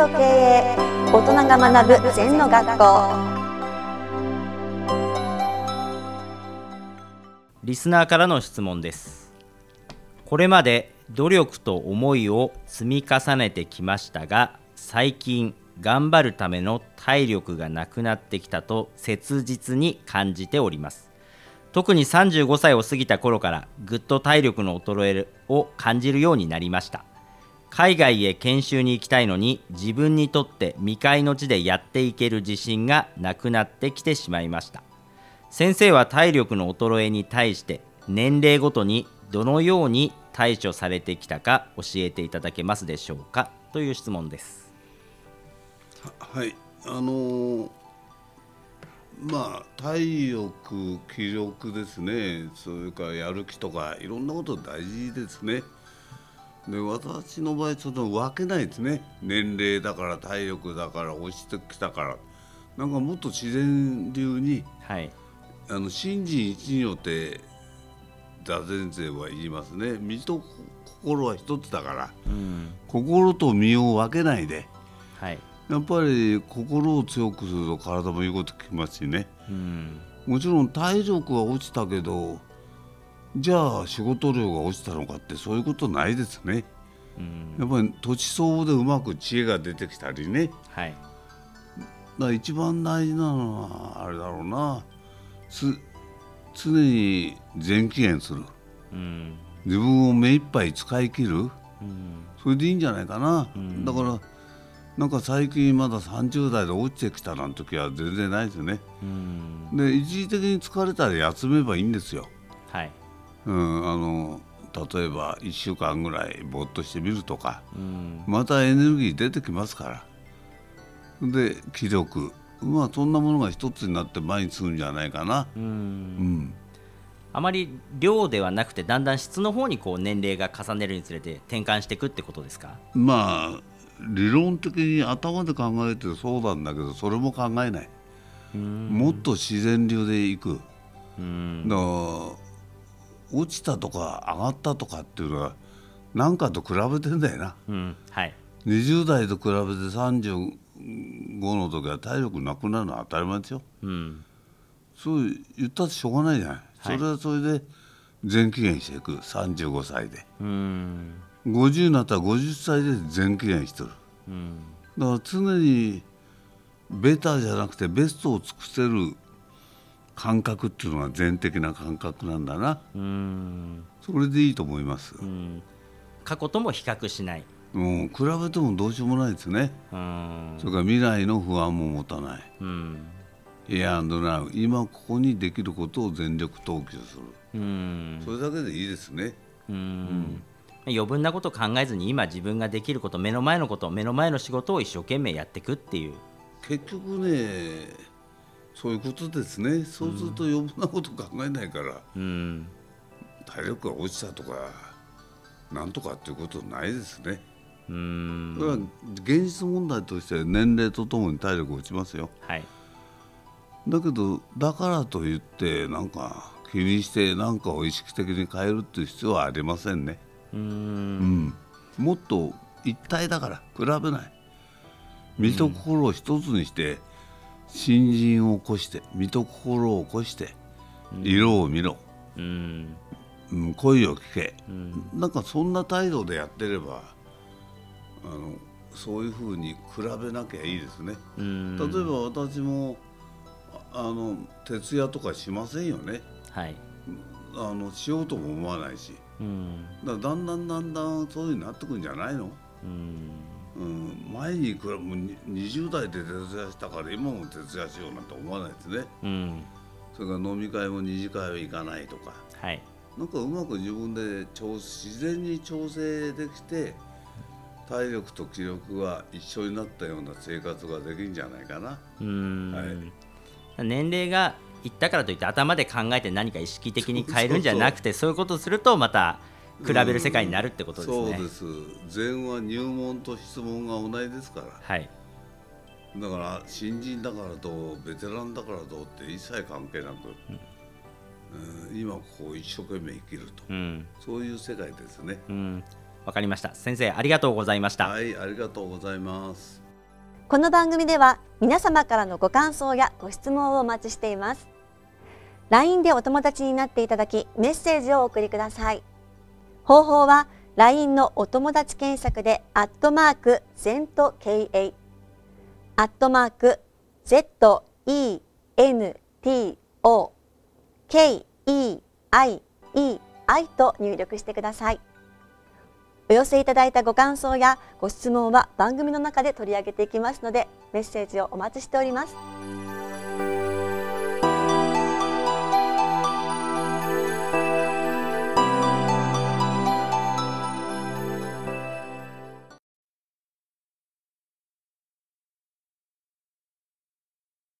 と経営大人が学ぶ禅の学校。リスナーからの質問です。これまで努力と思いを積み重ねてきましたが最近頑張るための体力がなくなってきたと切実に感じております。特に35歳を過ぎた頃からぐっと体力の衰えを感じるようになりました。海外へ研修に行きたいのに自分にとって未開の地でやっていける自信がなくなってきてしまいました。先生は体力の衰えに対して年齢ごとにどのように対処されてきたか教えていただけますでしょうか？という質問です。はい。あのーまあ体力気力ですね。それからやる気とかいろんなこと大事ですね。で私の場合ちょっと分けないですね。年齢だから体力だから落ちてきたから。なんかもっと自然流にはい。あの新人一によって座禅生は言いますね。身と心は一つだから。うん。心と身を分けないで。はい。やっぱり心を強くすると体も言うこと聞きますしね。うん。もちろん体力は落ちたけどじゃあ仕事量が落ちたのかってそういうことないですね。うん。やっぱり土地相応でうまく知恵が出てきたりね。はい。だ一番大事なのはあれだろうな。つ常に全機嫌する。うん。自分を目いっぱい使い切る。うん。それでいいんじゃないかな、うん。だからなんか最近まだ30代で落ちてきたなんて時は全然ないですよね。うん。で一時的に疲れたら休めばいいんですよ、はいうん、あの例えば1週間ぐらいぼーっとしてみるとかうん。またエネルギー出てきますから。で気力。まあそんなものが一つになって前に進むんじゃないかな、ううんん、あまり量ではなくてだんだん質の方にこう年齢が重ねるにつれて転換していくってことですか？まあ理論的に頭で考えてそうなんだけどそれも考えない、うん。もっと自然流でいく。うん。だから落ちたとか上がったとかっていうのは何かと比べてんだよな。うんはい。20代と比べて35の時は体力なくなるのは当たり前ですよ。うん。そう言ったってしょうがないじゃない、はい。それはそれで全機嫌していく。35歳で。うん。50になったら50歳で全機嫌してる。うん。だから常にベターじゃなくてベストを尽くせる感覚っていうのが全的な感覚なんだな。うん。それでいいと思います、うん。過去とも比較しない。もう比べてもどうしようもないですね。うん。それから未来の不安も持たない。うん。エアンドナウ今ここにできることを全力投球する。うん。それだけでいいですね。うん。余分なこと考えずに今自分ができること目の前のこと目の前の仕事を一生懸命やっていくっていう。結局ねそういうことですね。そうすると余分なこと考えないから、うん。体力が落ちたとかなんとかっていうことないですね。うん。現実問題として年齢とともに体力落ちますよ。はい。だけどだからといってなんか気にして何かを意識的に変えるっていう必要はありませんね。ううん。んもっと一体だから比べない。身と心を一つにして新人を起こして身と心を起こして色を見ろ、うん。うん、声を聞け、うん。なんかそんな態度でやってればあのそういうふうに比べなきゃいいですね。うん。例えば私もああの徹夜とかしませんよね。はい。あのしようとも思わないし。うん。だだんだんだんだんそういうふうになってくんじゃないの、うんうん、前に比べもうに20代で徹夜したから今も徹夜しようなんて思わないですね。うん。それから飲み会も二次会は行かないとか。はい。なんかうまく自分で調自然に調整できて体力と気力が一緒になったような生活ができるんじゃないかな。うん、はい。年齢がいったからといって頭で考えて何か意識的に変えるんじゃなくてそういうことをするとまた比べる世界になるってことですね。そうです。禅は入門と質問が同じですから。はい、だから新人だからとベテランだからとって一切関係なく、うん今ここを一生懸命生きると、うん。そういう世界ですね。うん、わかりました。先生ありがとうございました。はい、ありがとうございます。この番組では皆様からのご感想やご質問をお待ちしています。LINE でお友達になっていただきメッセージをお送りください方法は LINE のお友達検索でアットマーク ZENTKA アットマーク ZENTO KEIEI と入力してください。お寄せいただいたご感想やご質問は番組の中で取り上げていきますのでメッセージをお待ちしております。